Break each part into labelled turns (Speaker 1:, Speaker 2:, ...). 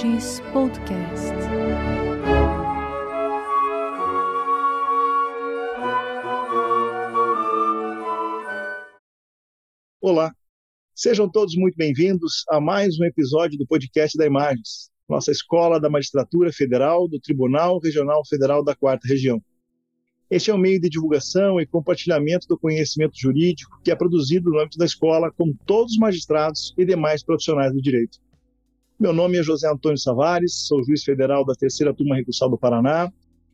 Speaker 1: Podcast.
Speaker 2: Olá, sejam todos muito bem-vindos a mais um episódio do podcast da Imagens, nossa escola da Magistratura Federal do Tribunal Regional Federal da Quarta Região. Este é um meio de divulgação e compartilhamento do conhecimento jurídico que é produzido no âmbito da escola com todos os magistrados e demais profissionais do direito. Meu nome é José Antônio Savares, sou juiz federal da Terceira Turma Recursal do Paraná,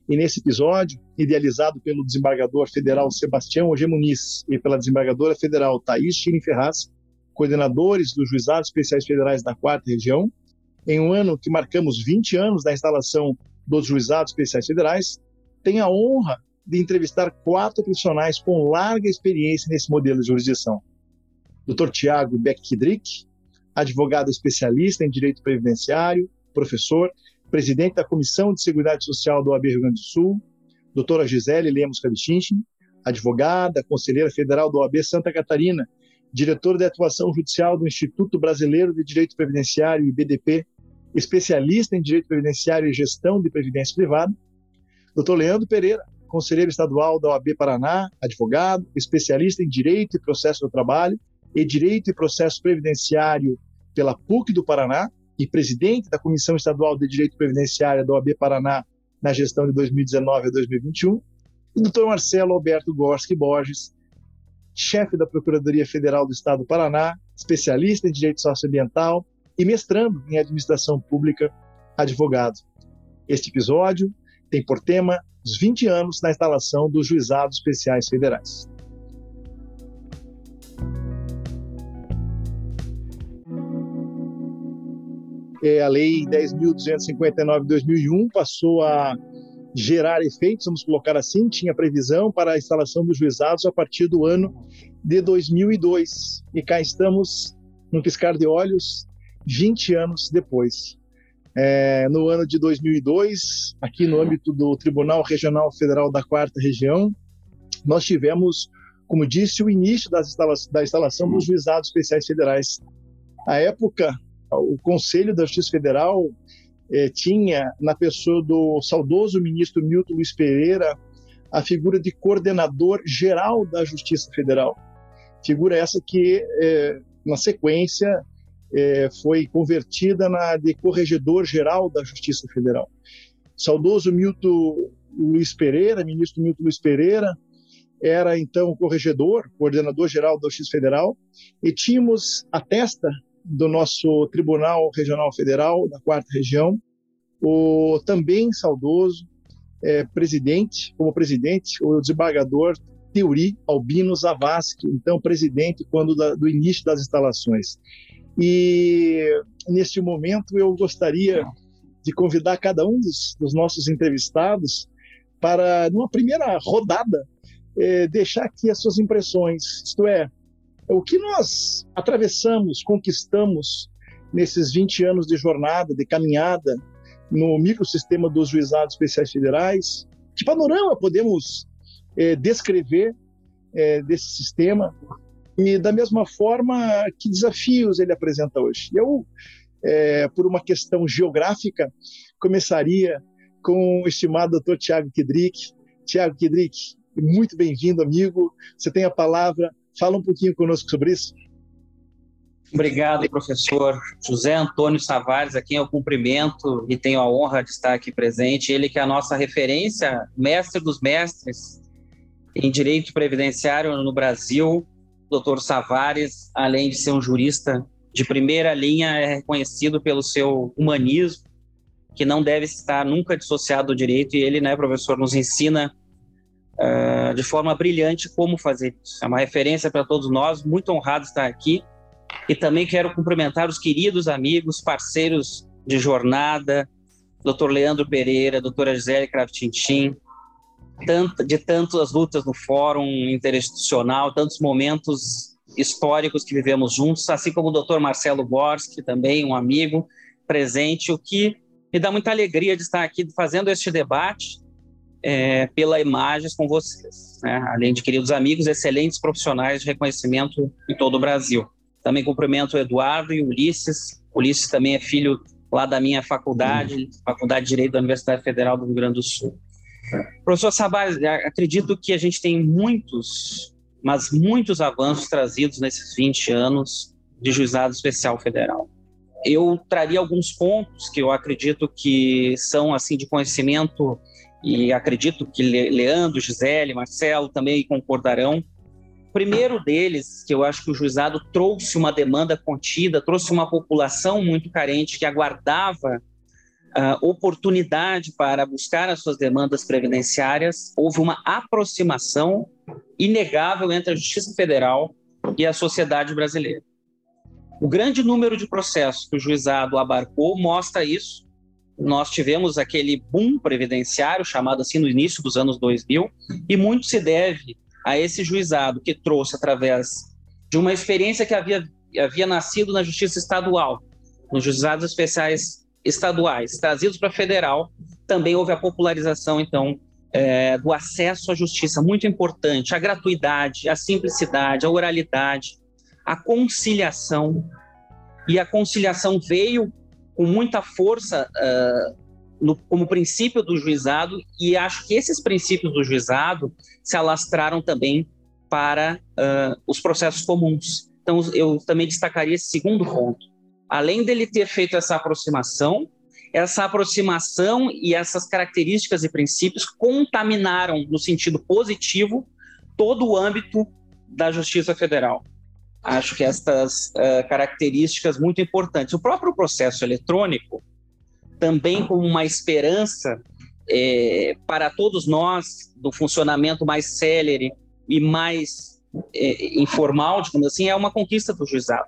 Speaker 2: e nesse episódio, idealizado pelo desembargador federal Sebastião Ogemuniz e pela desembargadora federal Thaís Chini Ferraz, coordenadores dos Juizados Especiais Federais da Quarta Região, em um ano que marcamos 20 anos da instalação dos Juizados Especiais Federais, tenho a honra de entrevistar quatro profissionais com larga experiência nesse modelo de jurisdição. Dr. Tiago Beck-Kidrick, advogado especialista em direito previdenciário, professor, presidente da Comissão de Seguridade Social do AB Rio Grande do Sul, doutora Gisele Lemos Kalichinchen, advogada, conselheira federal do OAB Santa Catarina, diretora de atuação judicial do Instituto Brasileiro de Direito Previdenciário, IBDP, especialista em direito previdenciário e gestão de previdência privada, doutor Leandro Pereira, conselheiro estadual da OAB Paraná, advogado, especialista em direito e processo do trabalho e direito e processo previdenciário pela PUC do Paraná, e presidente da Comissão Estadual de Direito Previdenciário da OAB Paraná na gestão de 2019 a 2021, e Dr. Marcelo Alberto Gorski Borges, chefe da Procuradoria Federal do Estado do Paraná, especialista em direito socioambiental e mestrando em administração pública, advogado. Este episódio tem por tema os 20 anos na instalação dos juizados especiais federais. É, a Lei 10.259 de 2001 passou a gerar efeitos, vamos colocar assim, tinha previsão para a instalação dos juizados a partir do ano de 2002. E cá estamos, num piscar de olhos, 20 anos depois. É, no ano de 2002, aqui no âmbito do Tribunal Regional Federal da Quarta Região, nós tivemos, como disse, o início instala da instalação dos juizados especiais federais. À época, o Conselho da Justiça Federal eh, tinha, na pessoa do saudoso ministro Milton Luiz Pereira, a figura de coordenador geral da Justiça Federal. Figura essa que, eh, na sequência, eh, foi convertida na de corregedor geral da Justiça Federal. Saudoso Milton Luiz Pereira, ministro Milton Luiz Pereira, era então corregedor, coordenador geral da Justiça Federal, e tínhamos a testa do nosso Tribunal Regional Federal, da quarta região, o também saudoso é, presidente, como presidente, o desembargador Teori Albino Zavascki, então presidente quando da, do início das instalações. E neste momento eu gostaria de convidar cada um dos, dos nossos entrevistados para, numa primeira rodada, é, deixar aqui as suas impressões, isto é, o que nós atravessamos, conquistamos nesses 20 anos de jornada, de caminhada no microsistema dos juizados especiais federais? Que panorama podemos é, descrever é, desse sistema? E, da mesma forma, que desafios ele apresenta hoje? Eu, é, por uma questão geográfica, começaria com o estimado doutor Tiago Kidrick. Tiago Kidrick, muito bem-vindo, amigo. Você tem a palavra Fala um pouquinho conosco sobre isso.
Speaker 3: Obrigado, professor José Antônio Savares, a quem eu cumprimento e tenho a honra de estar aqui presente. Ele que é a nossa referência, mestre dos mestres em direito previdenciário no Brasil. Doutor Savares, além de ser um jurista de primeira linha, é reconhecido pelo seu humanismo, que não deve estar nunca dissociado do direito, e ele, né, professor, nos ensina uh, de forma brilhante como fazer isso. É uma referência para todos nós, muito honrado estar aqui. E também quero cumprimentar os queridos amigos, parceiros de jornada, Dr. Leandro Pereira, doutora Gisele Kraftintin, de tantas lutas no fórum interinstitucional, tantos momentos históricos que vivemos juntos, assim como o doutor Marcelo Borski, também um amigo presente, o que me dá muita alegria de estar aqui fazendo este debate é, pela Imagens com vocês, né? além de queridos amigos, excelentes profissionais de reconhecimento em todo o Brasil. Também cumprimento o Eduardo e o Ulisses. Ulisses também é filho lá da minha faculdade, Faculdade de Direito da Universidade Federal do Rio Grande do Sul. Professor Sabaz, acredito que a gente tem muitos, mas muitos avanços trazidos nesses 20 anos de juizado especial federal. Eu traria alguns pontos que eu acredito que são assim de conhecimento e acredito que Leandro, Gisele, Marcelo também concordarão. O primeiro deles, que eu acho que o juizado trouxe uma demanda contida, trouxe uma população muito carente que aguardava uh, oportunidade para buscar as suas demandas previdenciárias, houve uma aproximação inegável entre a Justiça Federal e a sociedade brasileira. O grande número de processos que o juizado abarcou mostra isso. Nós tivemos aquele boom previdenciário, chamado assim no início dos anos 2000, e muito se deve a esse juizado que trouxe através de uma experiência que havia, havia nascido na justiça estadual, nos juizados especiais estaduais trazidos para federal, também houve a popularização, então, é, do acesso à justiça, muito importante, a gratuidade, a simplicidade, a oralidade, a conciliação. E a conciliação veio com muita força uh, no, como princípio do juizado, e acho que esses princípios do juizado se alastraram também para uh, os processos comuns. Então, eu também destacaria esse segundo ponto além dele ter feito essa aproximação, essa aproximação e essas características e princípios contaminaram, no sentido positivo, todo o âmbito da Justiça Federal. Acho que estas uh, características muito importantes. O próprio processo eletrônico, também como uma esperança é, para todos nós do funcionamento mais célere e mais é, informal, digamos assim, é uma conquista do juizado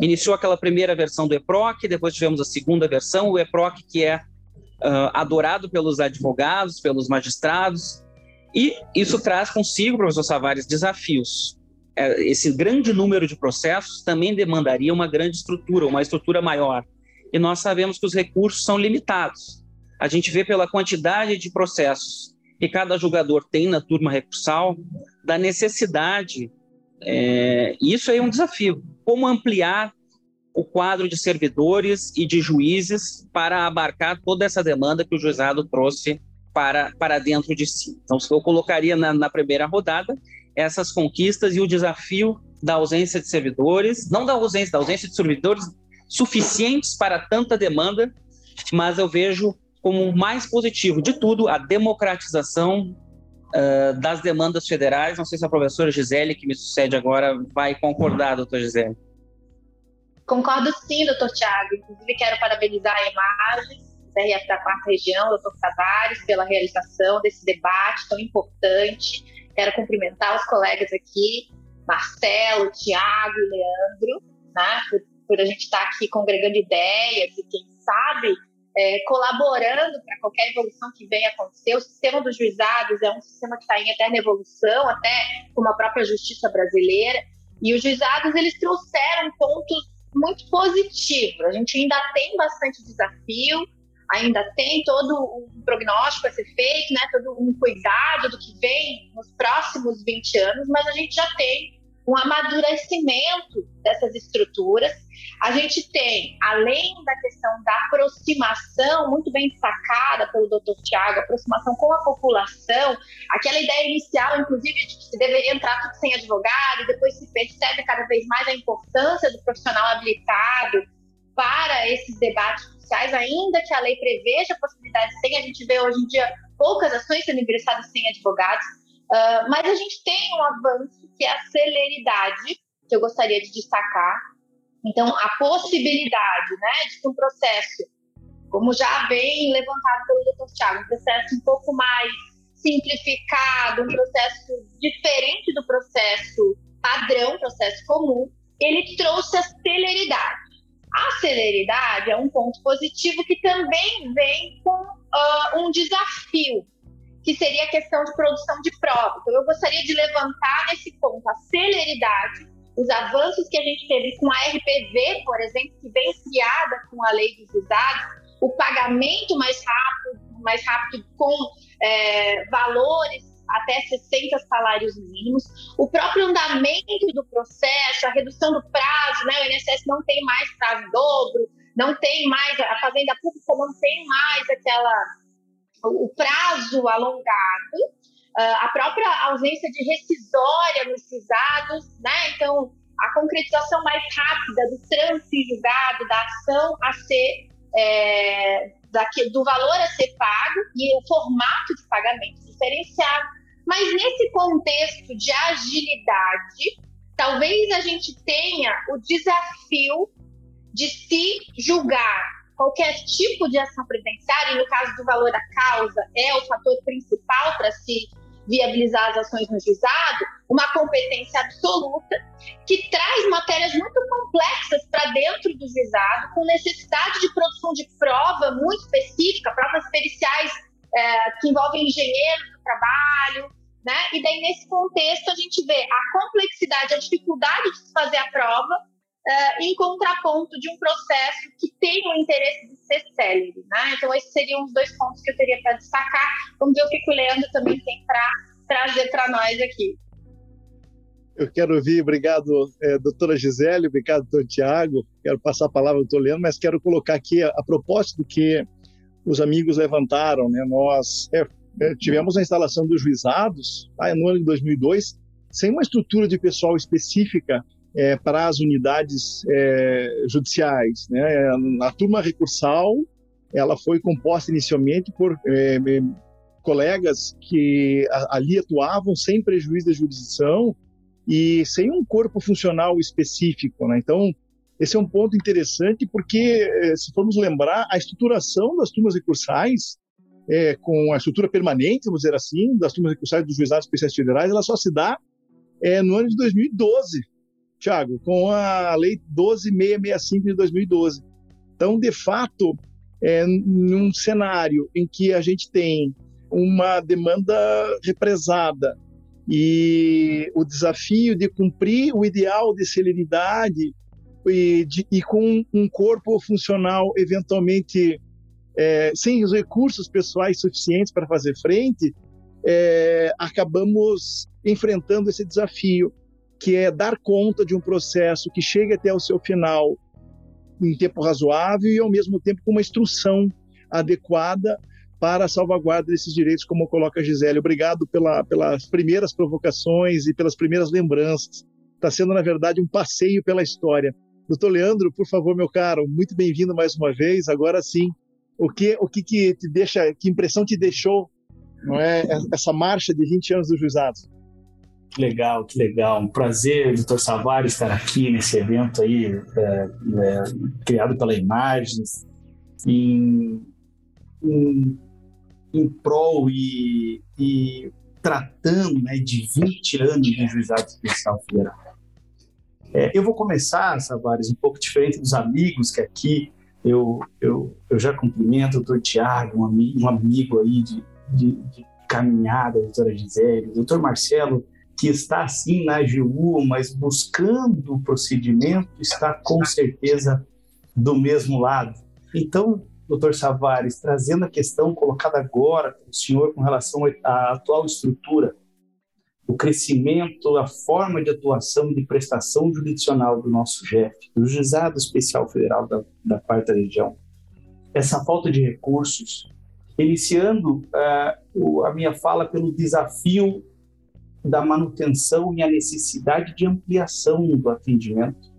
Speaker 3: iniciou aquela primeira versão do EPROC, depois tivemos a segunda versão, o EPROC que é uh, adorado pelos advogados, pelos magistrados, e isso traz consigo, professor Savares, desafios. É, esse grande número de processos também demandaria uma grande estrutura, uma estrutura maior. E nós sabemos que os recursos são limitados. A gente vê pela quantidade de processos que cada julgador tem na turma recursal, da necessidade é, isso é um desafio. Como ampliar o quadro de servidores e de juízes para abarcar toda essa demanda que o juizado trouxe para, para dentro de si. Então, eu colocaria na, na primeira rodada essas conquistas e o desafio da ausência de servidores, não da ausência, da ausência de servidores suficientes para tanta demanda, mas eu vejo como mais positivo de tudo a democratização uh, das demandas federais. Não sei se a professora Gisele, que me sucede agora, vai concordar, doutor Gisele.
Speaker 1: Concordo sim, doutor Tiago. Inclusive, quero parabenizar a Imagem, CRF da Quarta Região, doutor Tavares, pela realização desse debate tão importante. Quero cumprimentar os colegas aqui, Marcelo, Tiago e Leandro, né, por, por a gente estar aqui congregando ideias e, quem sabe, é, colaborando para qualquer evolução que venha acontecer. O sistema dos juizados é um sistema que está em eterna evolução, até como a própria justiça brasileira. E os juizados eles trouxeram pontos muito positivos. A gente ainda tem bastante desafio, ainda tem todo um prognóstico a ser feito, né, todo um cuidado do que vem nos próximos 20 anos, mas a gente já tem um amadurecimento dessas estruturas. A gente tem, além da questão da aproximação, muito bem destacada pelo Dr. Tiago, aproximação com a população, aquela ideia inicial, inclusive, de que se deveria entrar tudo sem advogado, depois se percebe cada vez mais a importância do profissional habilitado para esses debates ainda que a lei preveja a possibilidade sem, a gente vê hoje em dia poucas ações sendo ingressadas sem advogados, uh, mas a gente tem um avanço que é a celeridade, que eu gostaria de destacar. Então, a possibilidade né, de que um processo, como já vem levantado pelo Dr. Tiago, um processo um pouco mais simplificado, um processo diferente do processo padrão, processo comum, ele trouxe a celeridade. A celeridade é um ponto positivo que também vem com uh, um desafio, que seria a questão de produção de prova. Então, eu gostaria de levantar nesse ponto a celeridade, os avanços que a gente teve com a RPV, por exemplo, que vem criada com a lei dos juizados, o pagamento mais rápido, mais rápido com é, valores até 60 salários mínimos, o próprio andamento do processo, a redução do prazo, né? O INSS não tem mais prazo dobro, não tem mais, a fazenda pública não tem mais aquela o prazo alongado, ah, a própria ausência de rescisória nos juizados, né? Então, a concretização mais rápida do trânsito julgado, da ação a ser, é, daqui, do valor a ser pago e o formato de pagamento Mas nesse contexto de agilidade, talvez a gente tenha o desafio de se julgar qualquer tipo de ação previdenciária, e no caso do valor da causa, é o fator principal para se viabilizar as ações no juizado, uma competência absoluta que traz matérias muito complexas para dentro do juizado, com necessidade de produção de prova muito específica, provas periciais é, que envolvem engenheiros do trabalho, né? E daí, nesse contexto, a gente vê a complexidade, a dificuldade de se fazer a prova, uh, em contraponto de um processo que tem o interesse de ser célere. Né? Então, esses seriam os dois pontos que eu teria para destacar. Vamos ver o que o Leandro também tem para trazer para nós aqui.
Speaker 2: Eu quero ouvir, obrigado, é, doutora Gisele, obrigado, doutor Tiago. Quero passar a palavra ao doutor Leandro, mas quero colocar aqui, a, a propósito do que os amigos levantaram, né? nós é, é, tivemos a instalação dos juizados tá, no ano de 2002, sem uma estrutura de pessoal específica é, para as unidades é, judiciais. Né? A turma recursal ela foi composta inicialmente por é, colegas que ali atuavam sem prejuízo da jurisdição e sem um corpo funcional específico. Né? Então, esse é um ponto interessante porque, é, se formos lembrar, a estruturação das turmas recursais, é, com a estrutura permanente, vamos dizer assim, das turmas recursais dos juizados especiais federais, ela só se dá é, no ano de 2012, Tiago, com a Lei 12665 de 2012. Então, de fato, é, num cenário em que a gente tem uma demanda represada e o desafio de cumprir o ideal de celeridade e, de, e com um corpo funcional eventualmente é, sem os recursos pessoais suficientes para fazer frente, é, acabamos enfrentando esse desafio que é dar conta de um processo que chegue até o seu final em tempo razoável e, ao mesmo tempo, com uma instrução adequada para a salvaguarda desses direitos, como coloca a Gisele. Obrigado pela, pelas primeiras provocações e pelas primeiras lembranças. Está sendo, na verdade, um passeio pela história. Doutor Leandro, por favor, meu caro, muito bem-vindo mais uma vez. Agora sim, o que, o que, que te deixa, que impressão te deixou, não é, essa marcha de 20 anos dos juizados?
Speaker 4: Que legal, que legal. Um prazer, doutor Savari, estar aqui nesse evento aí, é, é, criado pela Imagens, em, em, em prol e, e tratando né, de 20 anos de juizado especial federal. É, eu vou começar, Savares, um pouco diferente dos amigos que aqui eu, eu, eu já cumprimento o doutor Tiago, um, amigo, um amigo aí de, de, de caminhada, a doutora Gisele, o doutor Marcelo, que está assim na AGU, mas buscando o procedimento, está com certeza do mesmo lado. Então, doutor Savares, trazendo a questão colocada agora pelo senhor com relação à atual estrutura, o crescimento, a forma de atuação e de prestação jurisdicional do nosso GEF, do Juizado Especial Federal da, da Quarta Região, essa falta de recursos, iniciando uh, a minha fala pelo desafio da manutenção e a necessidade de ampliação do atendimento.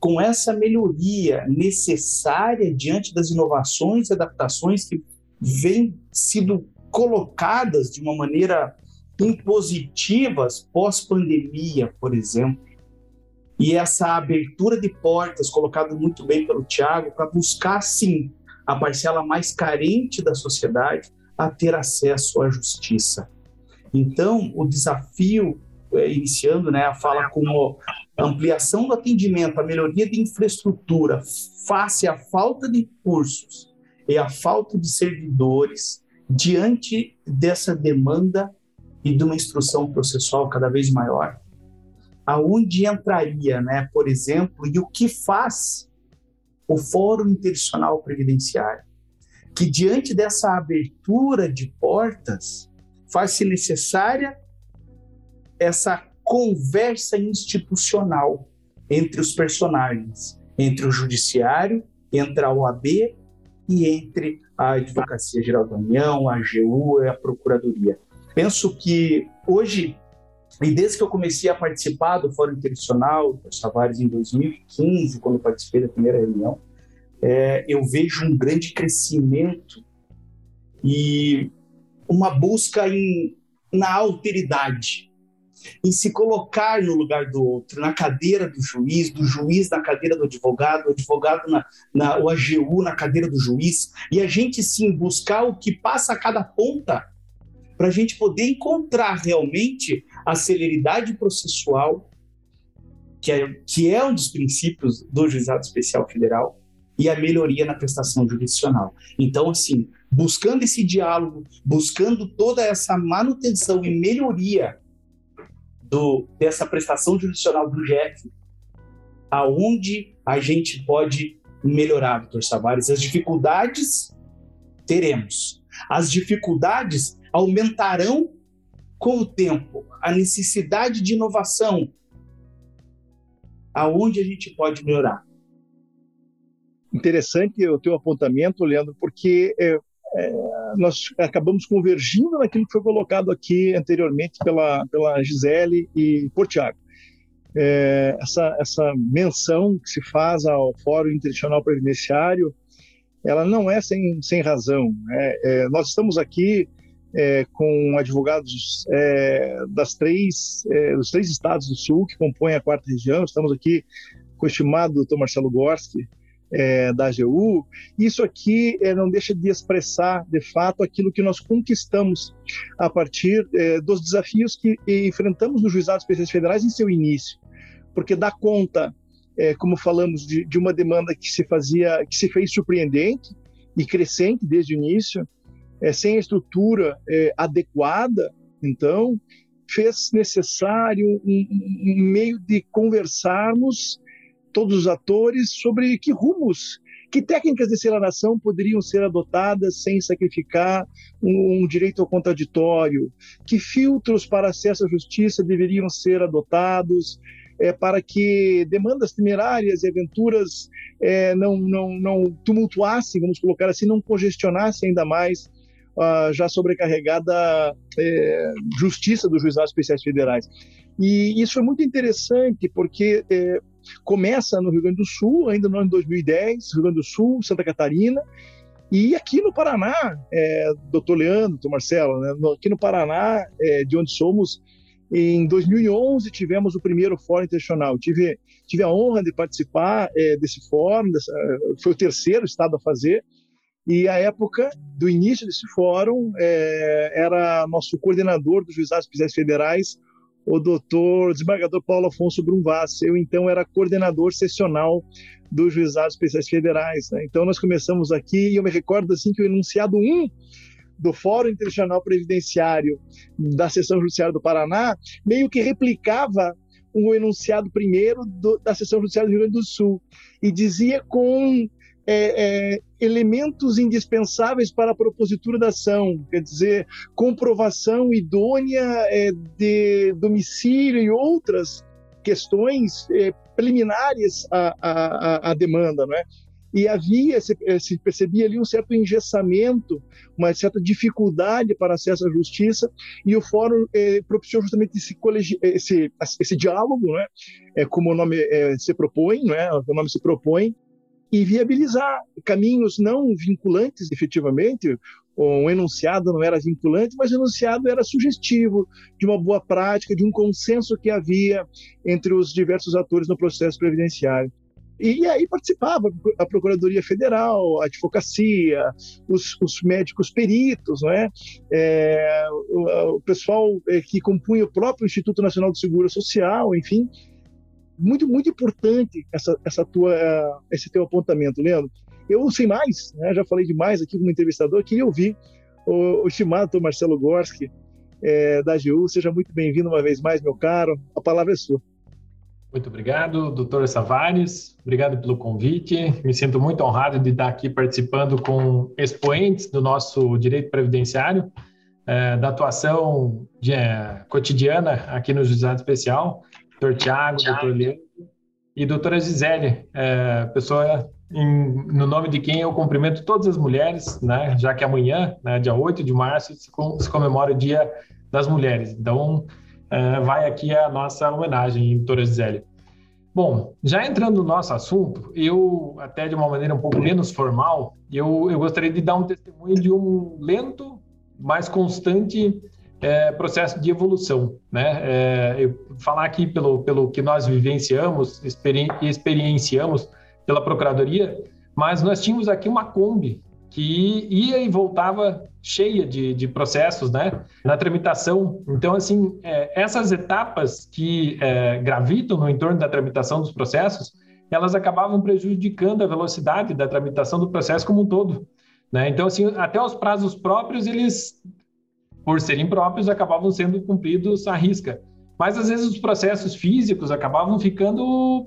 Speaker 4: Com essa melhoria necessária diante das inovações e adaptações que vêm sido colocadas de uma maneira impositivas pós-pandemia, por exemplo, e essa abertura de portas, colocado muito bem pelo Tiago, para buscar, sim, a parcela mais carente da sociedade a ter acesso à justiça. Então, o desafio, é, iniciando né, a fala como ampliação do atendimento, a melhoria de infraestrutura, face à falta de recursos e à falta de servidores, diante dessa demanda e de uma instrução processual cada vez maior, aonde entraria, né, por exemplo, e o que faz o Fórum Interinstitucional Previdenciário, que diante dessa abertura de portas, faz-se necessária essa conversa institucional entre os personagens, entre o judiciário entre a OAB e entre a Advocacia Geral da União, a AGU e a Procuradoria. Penso que hoje, e desde que eu comecei a participar do Fórum Internacional dos Tavares em 2015, quando participei da primeira reunião, é, eu vejo um grande crescimento e uma busca em, na alteridade, em se colocar no lugar do outro, na cadeira do juiz, do juiz na cadeira do advogado, do advogado na, na o AGU na cadeira do juiz, e a gente sim buscar o que passa a cada ponta para a gente poder encontrar realmente a celeridade processual, que é, que é um dos princípios do Juizado Especial Federal, e a melhoria na prestação jurisdicional. Então, assim, buscando esse diálogo, buscando toda essa manutenção e melhoria do, dessa prestação jurisdicional do GF, aonde a gente pode melhorar, doutor Savares? As dificuldades teremos. As dificuldades aumentarão com o tempo. A necessidade de inovação, aonde a gente pode melhorar?
Speaker 2: Interessante o teu apontamento, Leandro, porque é, é, nós acabamos convergindo naquilo que foi colocado aqui anteriormente pela, pela Gisele e por Tiago. É, essa, essa menção que se faz ao Fórum Internacional Previdenciário, ela não é sem, sem razão. Né? É, nós estamos aqui é, com advogados é, das três, é, dos três estados do Sul que compõem a quarta região. Estamos aqui com o estimado doutor Marcelo Gorski, é, da AGU, isso aqui é, não deixa de expressar, de fato, aquilo que nós conquistamos a partir é, dos desafios que enfrentamos nos juizados especiais federais em seu início, porque dá conta, é, como falamos, de, de, uma demanda que se fazia, que se fez surpreendente e crescente desde o início, é, sem a estrutura é, adequada, então fez necessário um, um meio de conversarmos todos os atores sobre que rumos, que técnicas de aceleração poderiam ser adotadas sem sacrificar um, um, direito ao contraditório, que filtros para acesso à justiça deveriam ser adotados é, para que demandas temerárias e aventuras é, não, não, não tumultuassem, vamos colocar assim, não congestionassem ainda mais a já sobrecarregada é, justiça dos juizados especiais federais. E isso foi muito interessante, porque é, começa no Rio Grande do Sul, ainda no ano de 2010, Rio Grande do Sul, Santa Catarina, e aqui no Paraná, é, doutor Leandro, doutor Marcelo, né, aqui no Paraná, é, de onde somos, em 2011 tivemos o primeiro Fórum Internacional. Tive, tive a honra de participar é, desse fórum, dessa, foi o terceiro estado a fazer, e a época do início desse fórum é, era nosso coordenador dos juizados especiais federais, o doutor desembargador Paulo Afonso Brumvas. Eu, então, era coordenador sessional dos juizados especiais federais. Né? Então, nós começamos aqui, e eu me recordo assim que o enunciado 1 do Fórum Internacional Previdenciário da Seção Judiciária do Paraná meio que replicava o enunciado primeiro do, da Seção Judiciária do Rio Grande do Sul e dizia com é, é, elementos indispensáveis para a propositura da ação, quer dizer, comprovação idônea é, de domicílio e outras questões é, preliminares à, à, à, demanda, não é? E havia, se, se, percebia ali um certo engessamento, uma certa dificuldade para acesso à justiça, e o fórum é, propiciou justamente esse, colegi esse, esse diálogo, não é? é como o nome é, se propõe, não é? o nome se propõe, e viabilizar caminhos não vinculantes, efetivamente. Um enunciado não era vinculante, mas o enunciado era sugestivo de uma boa prática, de um consenso que havia entre os diversos atores no processo previdenciário. E aí participava a Procuradoria Federal, a advocacia, os, os médicos peritos, não é? o, o, pessoal é, que compunha o próprio Instituto Nacional de Seguro Social, enfim muito, muito importante essa, essa tua, esse teu apontamento, Leandro. Eu sei mais, né? já falei demais aqui como entrevistador, queria ouvir o, o estimado Marcelo Gorski, é, da AGU. Seja muito bem-vindo uma vez mais, meu caro. A palavra é sua.
Speaker 5: Muito obrigado, doutor Savares. Obrigado pelo convite. Me sinto muito honrado de estar aqui participando com expoentes do nosso direito previdenciário, é, da atuação de, cotidiana aqui no Juizado Especial doutor Tiago, doutor Leandro e doutora Gisele, é, pessoa em, no nome de quem eu cumprimento todas as mulheres, né, já que amanhã, né, dia 8 de março, se, com, se comemora o Dia das Mulheres. Então, uh, vai aqui a nossa homenagem, doutora Gisele. Bom, já entrando no nosso assunto, eu, até de uma maneira um pouco menos formal, eu, eu gostaria de dar um testemunho de um lento, mas constante é, processo de evolução. Né? É, eu falar aqui pelo, pelo que nós vivenciamos, experi experienciamos pela Procuradoria, mas nós tínhamos aqui uma Kombi que ia e voltava cheia de, de processos né, na tramitação. Então, assim, é, essas etapas que é, gravitam no entorno da tramitação dos processos, elas acabavam prejudicando a velocidade da tramitação do processo como um todo. Né? Então, assim, até os prazos próprios, eles, por serem próprios, acabavam sendo cumpridos à risca. Mas, às vezes, os processos físicos acabavam ficando,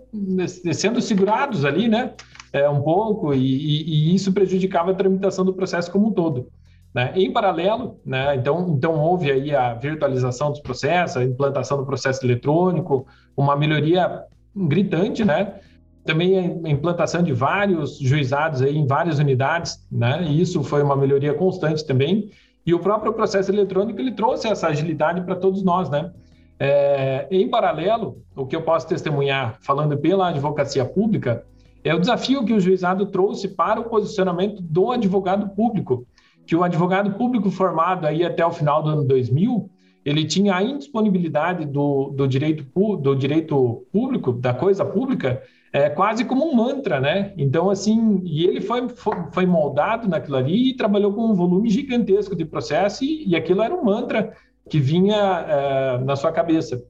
Speaker 5: sendo segurados ali, né? é, um pouco, e, e, e, isso prejudicava a tramitação do processo como um todo. Né? Em paralelo, né, então, então houve aí a virtualização dos processos, a implantação do processo eletrônico, uma melhoria gritante, né? Também a implantação de vários juizados aí em várias unidades, né? E isso foi uma melhoria constante também. E o próprio processo eletrônico ele trouxe essa agilidade para todos nós, né? É, em paralelo, o que eu posso testemunhar, falando pela advocacia pública, é o desafio que o juizado trouxe para o posicionamento do advogado público, que o advogado público formado aí até o final do ano 2000, ele tinha a indisponibilidade do, do, direito, do direito público, da coisa pública, é, quase como um mantra, né? Então, assim, e ele foi, foi moldado naquilo ali e trabalhou com um volume gigantesco de processo e, e aquilo era um mantra que vinha é, na sua cabeça.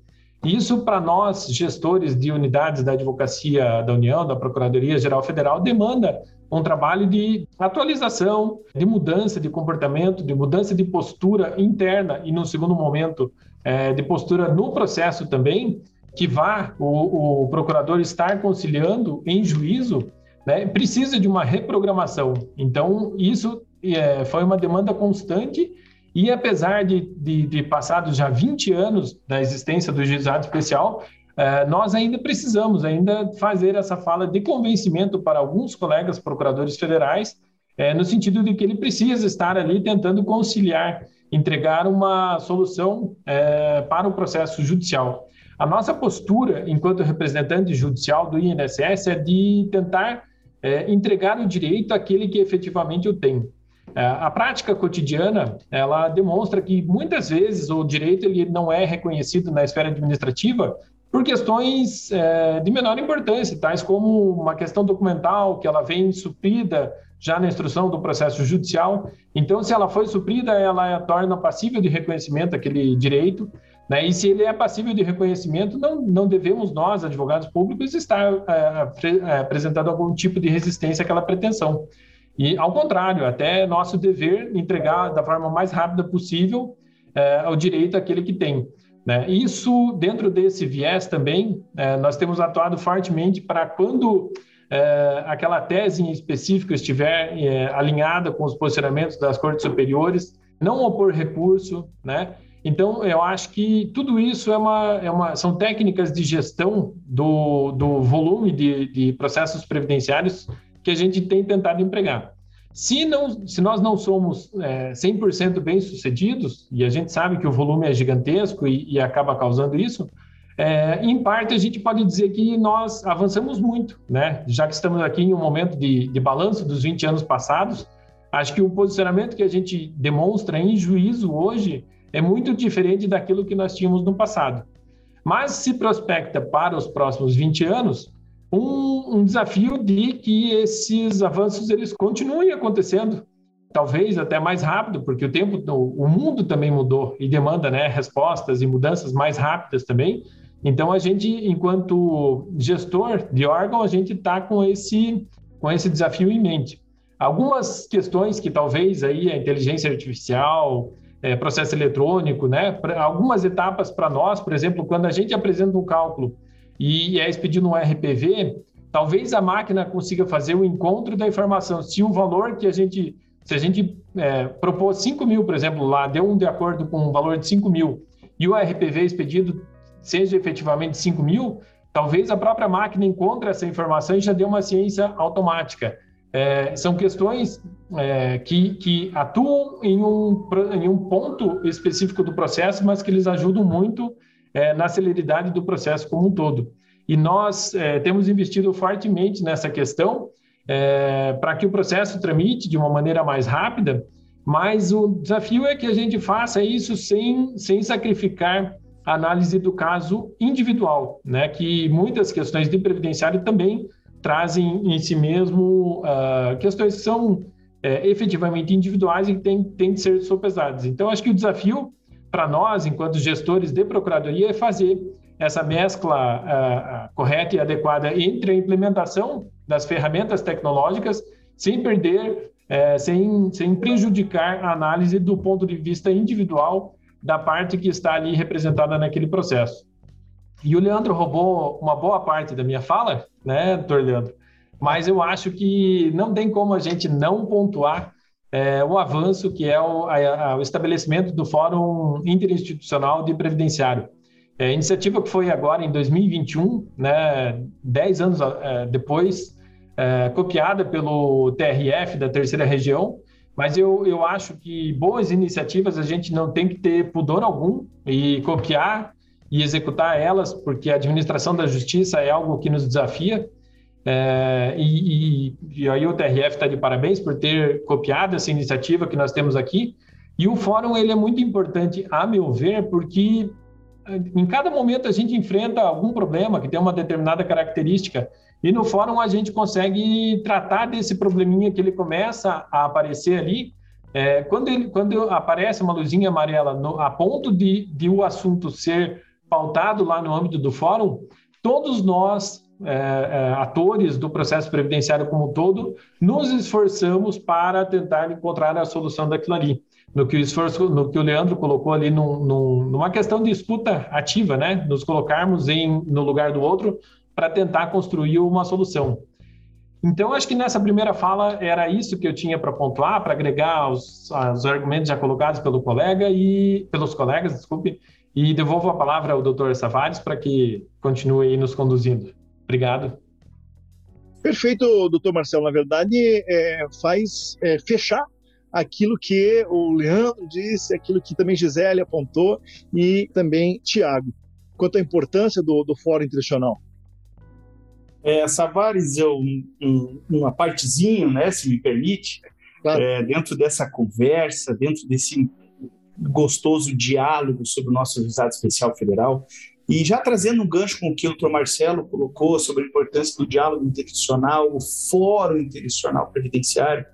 Speaker 5: Isso, para nós, gestores de unidades da Advocacia da União, da Procuradoria Geral Federal, demanda um trabalho de atualização, de mudança de comportamento, de mudança de postura interna e, no segundo momento, é, de postura no processo também, que vá o, o procurador estar conciliando em juízo, né, precisa de uma reprogramação. Então, isso é, foi uma demanda constante e apesar de, de, de passados já 20 anos da existência do juizado especial, eh, nós ainda precisamos ainda fazer essa fala de convencimento para alguns colegas procuradores federais, eh, no sentido de que ele precisa estar ali tentando conciliar, entregar uma solução eh, para o processo judicial. A nossa postura, enquanto representante judicial do INSS, é de tentar entregar o direito àquele que efetivamente o tem. É, a prática cotidiana, ela demonstra que muitas vezes o direito ele não é reconhecido na esfera administrativa por questões é, de menor importância, tais como uma questão documental que ela vem suprida já na instrução do processo judicial. Então, se ela foi suprida, ela torna passível de reconhecimento aquele direito. Né? E se ele é passível de reconhecimento, não, não devemos nós, advogados públicos, estar é, é apresentando algum tipo de resistência àquela pretensão. E, ao contrário, até é nosso dever entregar da forma mais rápida possível é, o direito àquele que tem. Né? Isso, dentro desse viés também, é, nós temos atuado fortemente para quando é, aquela tese em específico estiver é, alinhada com os posicionamentos das cortes superiores, não opor recurso, né? Então, eu acho que tudo isso é uma, é uma, são técnicas de gestão do, do volume de, de processos previdenciários que a gente tem tentado empregar. Se, não, se nós não somos é, 100% bem-sucedidos, e a gente sabe que o volume é gigantesco e, e acaba causando isso, é, em parte a gente pode dizer que nós avançamos muito, né? Já que estamos aqui em um momento de, de balanço dos 20 anos passados, acho que o posicionamento que a gente demonstra em juízo hoje é muito diferente daquilo que nós tínhamos no passado. Mas se prospecta para os próximos 20 anos um, um desafio de que esses avanços eles continuem acontecendo, talvez até mais rápido, porque o tempo, o mundo também mudou e demanda, né, respostas e mudanças mais rápidas também. Então a gente, enquanto gestor de órgão, a gente está com esse com esse desafio em mente. Algumas questões que talvez aí a inteligência artificial, é, processo eletrônico, né, algumas etapas para nós, por exemplo, quando a gente apresenta um cálculo e é expedido um RPV, talvez a máquina consiga fazer o encontro da informação. Se o valor que a gente, se a gente é, propor 5 mil, por exemplo, lá, deu um de acordo com um valor de 5 mil, e o RPV expedido seja efetivamente 5 mil, talvez a própria máquina encontre essa informação e já dê uma ciência automática. É, são questões é, que, que, atuam em um, em um, ponto específico do processo, mas que eles ajudam muito é, na celeridade do processo como um todo. E nós é, temos investido fortemente nessa questão é, para que o processo tramite de uma maneira mais rápida, mas o desafio é que a gente faça isso sem, sem sacrificar a análise do caso individual, né? que muitas questões de previdenciário também trazem em si mesmo uh, questões que são é, efetivamente individuais e que têm, têm de ser sopesadas. Então, acho que o desafio para nós, enquanto gestores de procuradoria, é fazer essa mescla uh, correta e adequada entre a implementação das ferramentas tecnológicas, sem perder, uh, sem, sem prejudicar a análise do ponto de vista individual da parte que está ali representada naquele processo. E o Leandro roubou uma boa parte da minha fala, né, doutor Leandro? Mas eu acho que não tem como a gente não pontuar é, o avanço que é o, a, a, o, estabelecimento do Fórum Interinstitucional de Previdenciário. É, iniciativa que foi agora em 2021, né, dez anos é, depois, é, copiada pelo TRF da Terceira Região, mas eu, eu acho que boas iniciativas a gente não tem que ter pudor algum e copiar e executar elas, porque a administração da justiça é algo que nos desafia. É, e, e, e, aí o TRF está de parabéns por ter copiado essa iniciativa que nós temos aqui. E o fórum ele é muito importante, a meu ver, porque em cada momento a gente enfrenta algum problema que tem uma determinada característica e no fórum a gente consegue tratar desse probleminha que ele começa a aparecer ali. É, quando, ele, quando aparece uma luzinha amarela no, a ponto de, de o assunto ser pautado lá no âmbito do fórum, todos nós, é, é, atores do processo previdenciário como um todo, nos esforçamos para tentar encontrar a solução daquilo ali. No que o esforço, no que o Leandro colocou ali num, num, numa questão de escuta ativa, né? Nos colocarmos em, no lugar do outro para tentar construir uma solução. Então, acho que nessa primeira fala era isso que eu tinha para pontuar, para agregar os, os argumentos já colocados pelo colega e pelos colegas, desculpe, e devolvo a palavra ao doutor Savares para que continue aí nos conduzindo. Obrigado.
Speaker 2: Perfeito, doutor Marcelo. Na verdade, é, faz é, fechar aquilo que o Leandro disse, aquilo que também Gisele apontou e também Tiago, quanto à importância do, do Fórum Internacional.
Speaker 4: É, Savares, eu, um, uma partezinha, né, se me permite, claro. é, dentro dessa conversa, dentro desse gostoso diálogo sobre o nosso juizado especial federal. E já trazendo um gancho com o que o doutor Marcelo colocou sobre a importância do diálogo interinstitucional, o fórum interinstitucional previdenciário,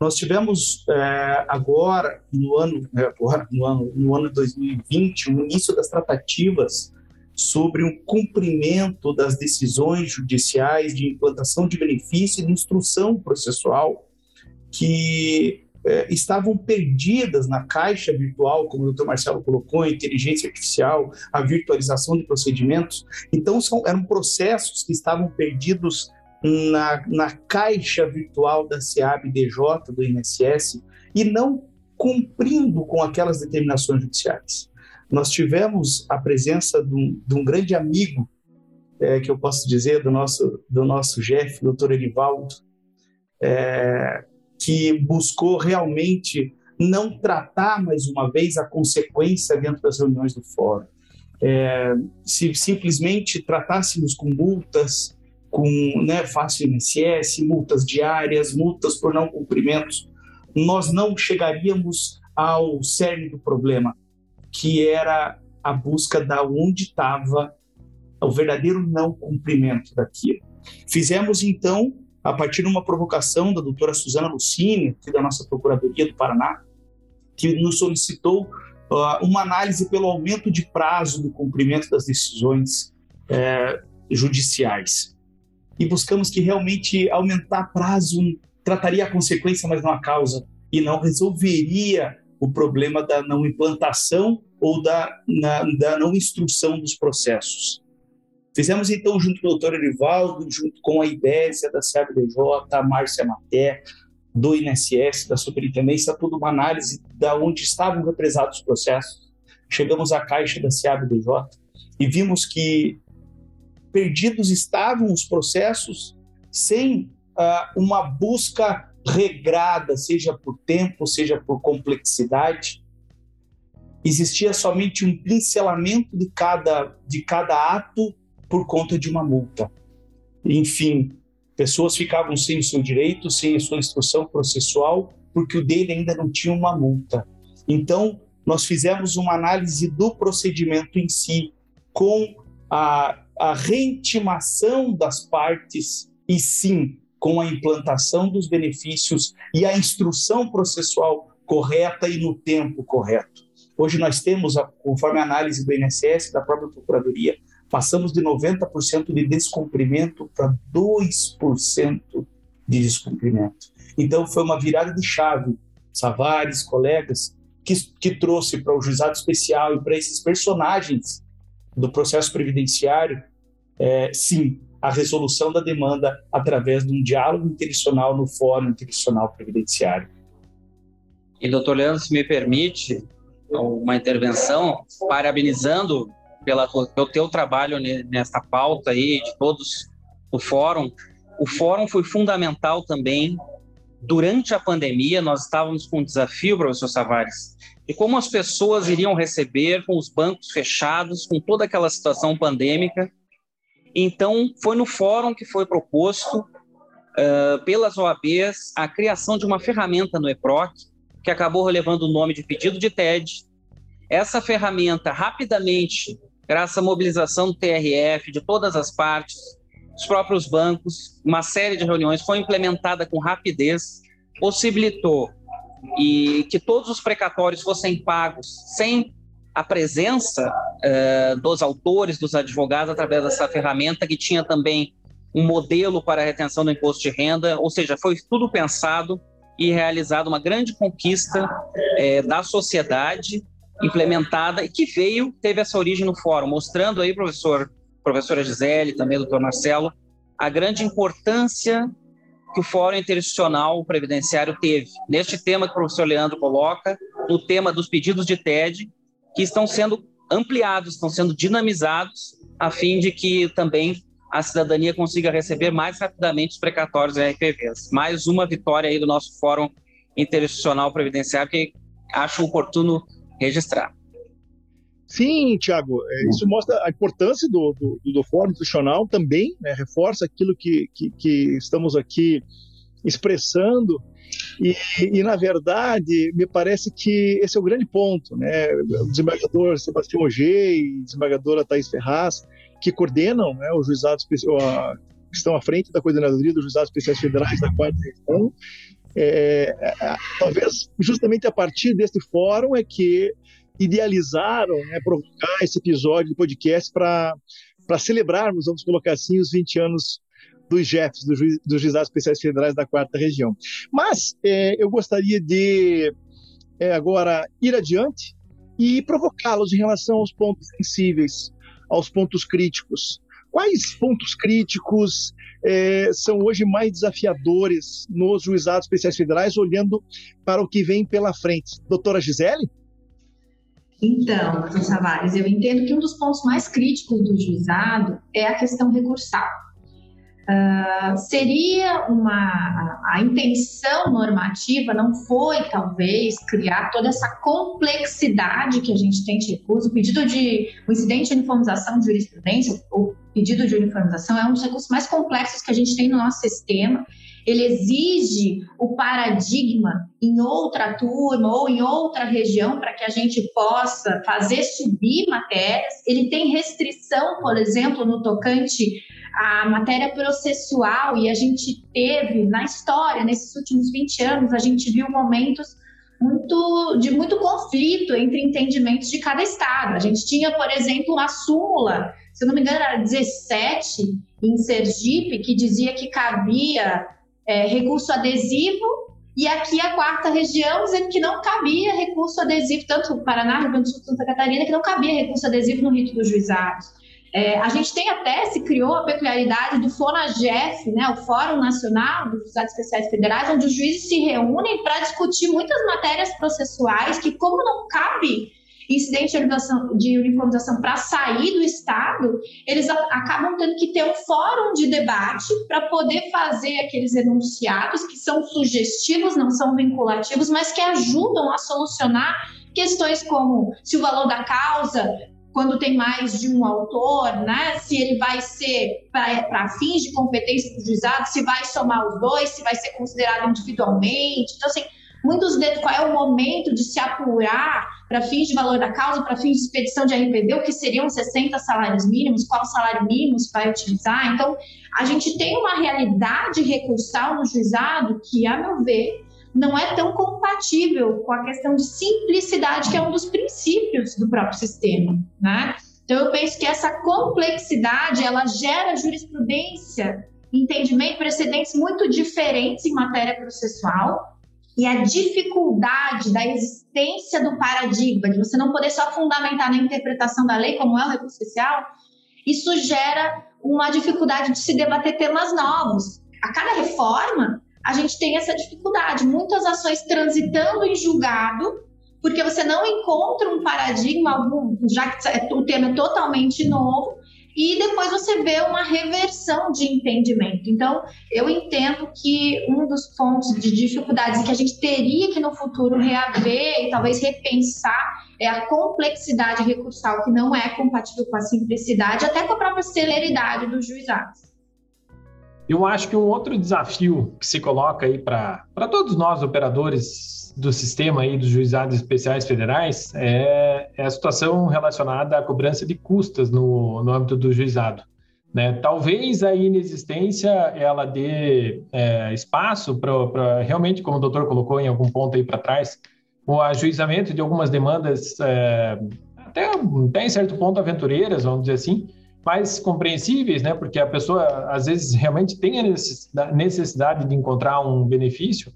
Speaker 4: nós tivemos é, agora, no ano, é, agora, no ano, no ano de 2020, o início das tratativas sobre um cumprimento das decisões judiciais de implantação de benefício e de instrução processual que é, estavam perdidas na caixa virtual, como o doutor Marcelo colocou, a inteligência artificial, a virtualização de procedimentos. Então, são, eram processos que estavam perdidos na, na caixa virtual da SEAB-DJ, do INSS, e não cumprindo com aquelas determinações judiciais. Nós tivemos a presença de um, de um grande amigo, é, que eu posso dizer, do nosso, do nosso chefe, doutor Erivaldo, é, que buscou realmente não tratar mais uma vez a consequência dentro das reuniões do fórum. É, se simplesmente tratássemos com multas, com né, fácil INSS, multas diárias, multas por não cumprimentos, nós não chegaríamos ao cerne do problema, que era a busca da onde estava o verdadeiro não cumprimento daquilo. Fizemos então a partir de uma provocação da doutora Suzana Lucini, da nossa Procuradoria do Paraná, que nos solicitou uh, uma análise pelo aumento de prazo do cumprimento das decisões eh, judiciais. E buscamos que realmente aumentar prazo trataria a consequência, mas não a causa, e não resolveria o problema da não implantação ou da, na, da não instrução dos processos. Fizemos então, junto com o doutor Erivaldo, junto com a IBESA, da CBDJ, a Márcia Maté, do INSS, da Superintendência, toda uma análise da onde estavam represados os processos. Chegamos à caixa da CABDJ e vimos que perdidos estavam os processos sem uh, uma busca regrada, seja por tempo, seja por complexidade. Existia somente um pincelamento de cada, de cada ato por conta de uma multa. Enfim, pessoas ficavam sem o seu direito, sem a sua instrução processual, porque o dele ainda não tinha uma multa. Então, nós fizemos uma análise do procedimento em si, com a, a reintimação das partes, e sim, com a implantação dos benefícios e a instrução processual correta e no tempo correto. Hoje nós temos, conforme a análise do INSS, da própria Procuradoria, passamos de 90% de descumprimento para 2% de descumprimento. Então foi uma virada de chave. Savares, colegas, que, que trouxe para o juizado especial e para esses personagens do processo previdenciário, é, sim, a resolução da demanda através de um diálogo intencional no Fórum Intencional Previdenciário.
Speaker 3: E, doutor Leandro, se me permite uma intervenção, parabenizando pela, pelo teu trabalho nesta pauta aí, de todos o Fórum. O Fórum foi fundamental também durante a pandemia, nós estávamos com um desafio, professor Savares, e como as pessoas iriam receber com os bancos fechados, com toda aquela situação pandêmica, então, foi no fórum que foi proposto uh, pelas OABs a criação de uma ferramenta no EPROC, que acabou relevando o nome de pedido de TED. Essa ferramenta, rapidamente, graças à mobilização do TRF, de todas as partes, dos próprios bancos, uma série de reuniões, foi implementada com rapidez, possibilitou e que todos os precatórios fossem pagos sem a presença uh, dos autores, dos advogados, através dessa ferramenta que tinha também um modelo para a retenção do imposto de renda, ou seja, foi tudo pensado e realizado uma grande conquista é, da sociedade implementada e que veio, teve essa origem no fórum, mostrando aí, professor, professora Gisele, também doutor Marcelo, a grande importância que o Fórum Interinstitucional Previdenciário teve neste tema que o professor Leandro coloca, no tema dos pedidos de TED, que estão sendo ampliados, estão sendo dinamizados, a fim de que também a cidadania consiga receber mais rapidamente os precatórios e RPVs. Mais uma vitória aí do nosso Fórum Interinstitucional Previdenciário que acho oportuno registrar.
Speaker 2: Sim, Tiago, é, isso mostra a importância do, do, do Fórum Institucional também, né, reforça aquilo que, que, que estamos aqui expressando e, e, na verdade, me parece que esse é o grande ponto. Né? O desembargador Sebastião Ogê e a desembargadora Thais Ferraz, que coordenam né, os juizados que estão à frente da coordenadoria dos juizados especiais federais da quarta região, é, é, talvez justamente a partir deste fórum é que idealizaram né, provocar esse episódio de podcast para celebrarmos, vamos colocar assim, os 20 anos dos jefes do juiz, dos juizados especiais federais da quarta região. Mas é, eu gostaria de é, agora ir adiante e provocá-los em relação aos pontos sensíveis, aos pontos críticos. Quais pontos críticos é, são hoje mais desafiadores nos juizados especiais federais, olhando para o que vem pela frente? Doutora Gisele?
Speaker 1: Então, professor Savares, eu entendo que um dos pontos mais críticos do juizado é a questão recursal. Uh, seria uma a, intenção normativa não foi talvez criar toda essa complexidade que a gente tem de recurso. O pedido de o incidente de uniformização de jurisprudência, o pedido de uniformização é um dos recursos mais complexos que a gente tem no nosso sistema. Ele exige o paradigma em outra turma ou em outra região para que a gente possa fazer subir matérias. Ele tem restrição, por exemplo, no tocante a matéria processual e a gente teve na história, nesses últimos 20 anos, a gente viu momentos muito, de muito conflito entre entendimentos de cada estado. A gente tinha, por exemplo, uma súmula, se eu não me engano, era 17 em Sergipe, que dizia que cabia é, recurso adesivo, e aqui a quarta região dizendo que não cabia recurso adesivo, tanto Paraná, Rio Grande do Sul, Santa Catarina, que não cabia recurso adesivo no rito dos juizados. É, a gente tem até, se criou a peculiaridade do FONAGEF, né, o Fórum Nacional dos Juizados Especiais Federais, onde os juízes se reúnem para discutir muitas matérias processuais que, como não cabe incidentes de uniformização, de uniformização para sair do Estado, eles acabam tendo que ter um fórum de debate para poder fazer aqueles enunciados que são sugestivos, não são vinculativos, mas que ajudam a solucionar questões como se o valor da causa quando tem mais de um autor, né? Se ele vai ser para fins de competência do juizado, se vai somar os dois, se vai ser considerado individualmente. Então, assim, muitos qual é o momento de se apurar para fins de valor da causa, para fins de expedição de RPD, o que seriam 60 salários mínimos, qual salário mínimo se vai utilizar. Então, a gente tem uma realidade recursal no juizado que, a meu ver, não é tão compatível com a questão de simplicidade, que é um dos princípios do próprio sistema, né? Então, eu penso que essa complexidade, ela gera jurisprudência, entendimento, precedentes muito diferentes em matéria processual, e a dificuldade da existência do paradigma, de você não poder só fundamentar na interpretação da lei, como é o recurso especial, isso gera uma dificuldade de se debater temas novos. A cada reforma, a gente tem essa dificuldade. Muitas ações transitando em julgado, porque você não encontra um paradigma, já que é, o tema é totalmente novo, e depois você vê uma reversão de entendimento. Então, eu entendo que um dos pontos de dificuldades que a gente teria que no futuro reaver e talvez repensar é a complexidade recursal, que não é compatível com a simplicidade, até com a própria celeridade dos juizados.
Speaker 5: Eu acho que um outro desafio que se coloca aí para todos nós, operadores do sistema aí dos juizados especiais federais, é, é, a situação relacionada à cobrança de custas no, no âmbito do juizado. Né? Talvez a inexistência ela dê é, espaço para realmente, como o doutor colocou em algum ponto aí para trás, o ajuizamento de algumas demandas, é, até, até em certo ponto aventureiras, vamos dizer assim, mais compreensíveis, né? Porque a pessoa às vezes realmente tem a necessidade de encontrar um benefício,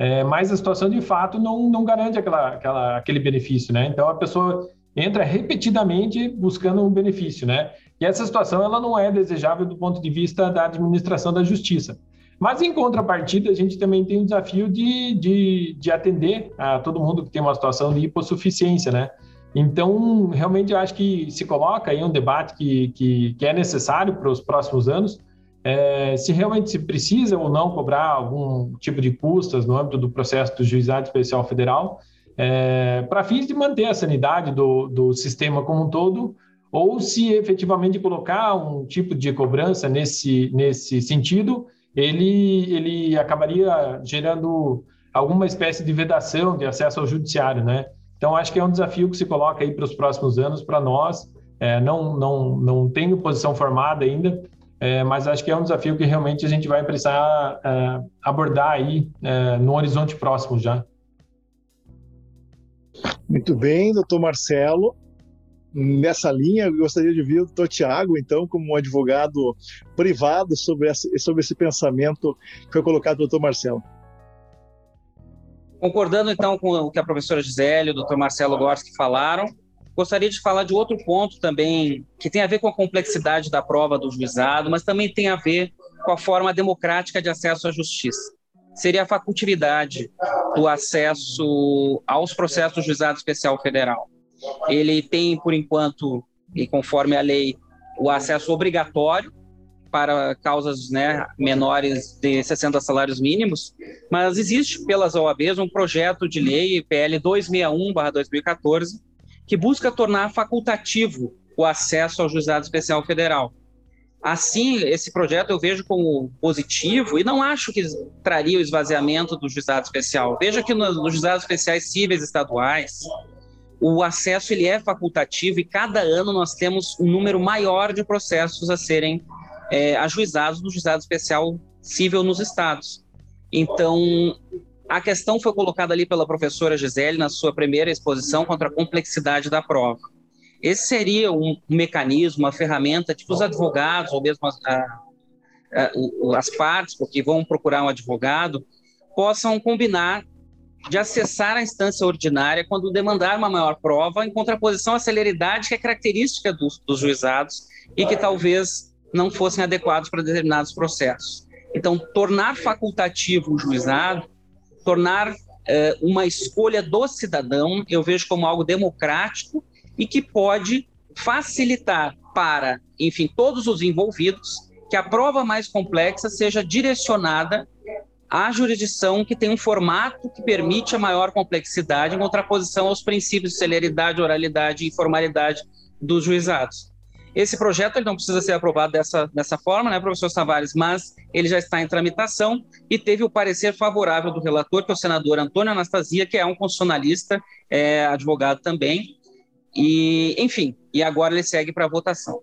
Speaker 5: é, mas a situação de fato não, não garante aquela, aquela, aquele benefício, né? Então a pessoa entra repetidamente buscando um benefício, né? E essa situação ela não é desejável do ponto de vista da administração da justiça. Mas em contrapartida, a gente também tem o desafio de, de, de atender a todo mundo que tem uma situação de hipossuficiência, né? Então, realmente, eu acho que se coloca aí um debate que, que, que é necessário para os próximos anos, é, se realmente se precisa ou não cobrar algum tipo de custas no âmbito do processo do Juizado Especial Federal, é, para fins de manter a sanidade do, do sistema como um todo, ou se efetivamente colocar um tipo de cobrança nesse, nesse sentido, ele, ele acabaria gerando alguma espécie de vedação de acesso ao judiciário, né? Então, acho que é um desafio que se coloca aí para os próximos anos para nós. É, não, não, não tenho posição formada ainda, é, mas acho que é um desafio que realmente a gente vai precisar é, abordar aí é, no horizonte próximo já.
Speaker 2: Muito bem, doutor Marcelo. Nessa linha, eu gostaria de ouvir o doutor Tiago, então, como um advogado privado sobre, essa, sobre esse pensamento que foi colocado pelo doutor Marcelo.
Speaker 3: Concordando então com o que a professora Gisele e o doutor Marcelo Gorski falaram, gostaria de falar de outro ponto também que tem a ver com a complexidade da prova do juizado, mas também tem a ver com a forma democrática de acesso à justiça. Seria a facultividade do acesso aos processos do juizado especial federal. Ele tem, por enquanto, e conforme a lei, o acesso obrigatório para causas né, menores de 60 salários mínimos, mas existe pelas OABs um projeto de lei, PL 261-2014, que busca tornar facultativo o acesso ao juizado especial federal. Assim, esse projeto eu vejo como positivo e não acho que traria o esvaziamento do juizado especial. Veja que nos no juizados especiais cíveis estaduais, o acesso ele é facultativo e cada ano nós temos um número maior de processos a serem é, ajuizados do juizado especial civil nos estados. Então, a questão foi colocada ali pela professora Gisele na sua primeira exposição contra a complexidade da prova. Esse seria um mecanismo, uma ferramenta que os advogados, ou mesmo as, as partes, porque vão procurar um advogado, possam combinar de acessar a instância ordinária quando demandar uma maior prova, em contraposição à celeridade que é característica dos, dos juizados e que talvez não fossem adequados para determinados processos. Então, tornar facultativo o juizado, tornar é, uma escolha do cidadão, eu vejo como algo democrático e que pode facilitar para, enfim, todos os envolvidos que a prova mais complexa seja direcionada à jurisdição que tem um formato que permite a maior complexidade em contraposição aos princípios de celeridade, oralidade e formalidade dos juizados. Esse projeto ele não precisa ser aprovado dessa, dessa forma, né, professor Tavares, mas ele já está em tramitação e teve o parecer favorável do relator, que é o senador Antônio Anastasia, que é um constitucionalista, é, advogado também, e, enfim, e agora ele segue para a votação.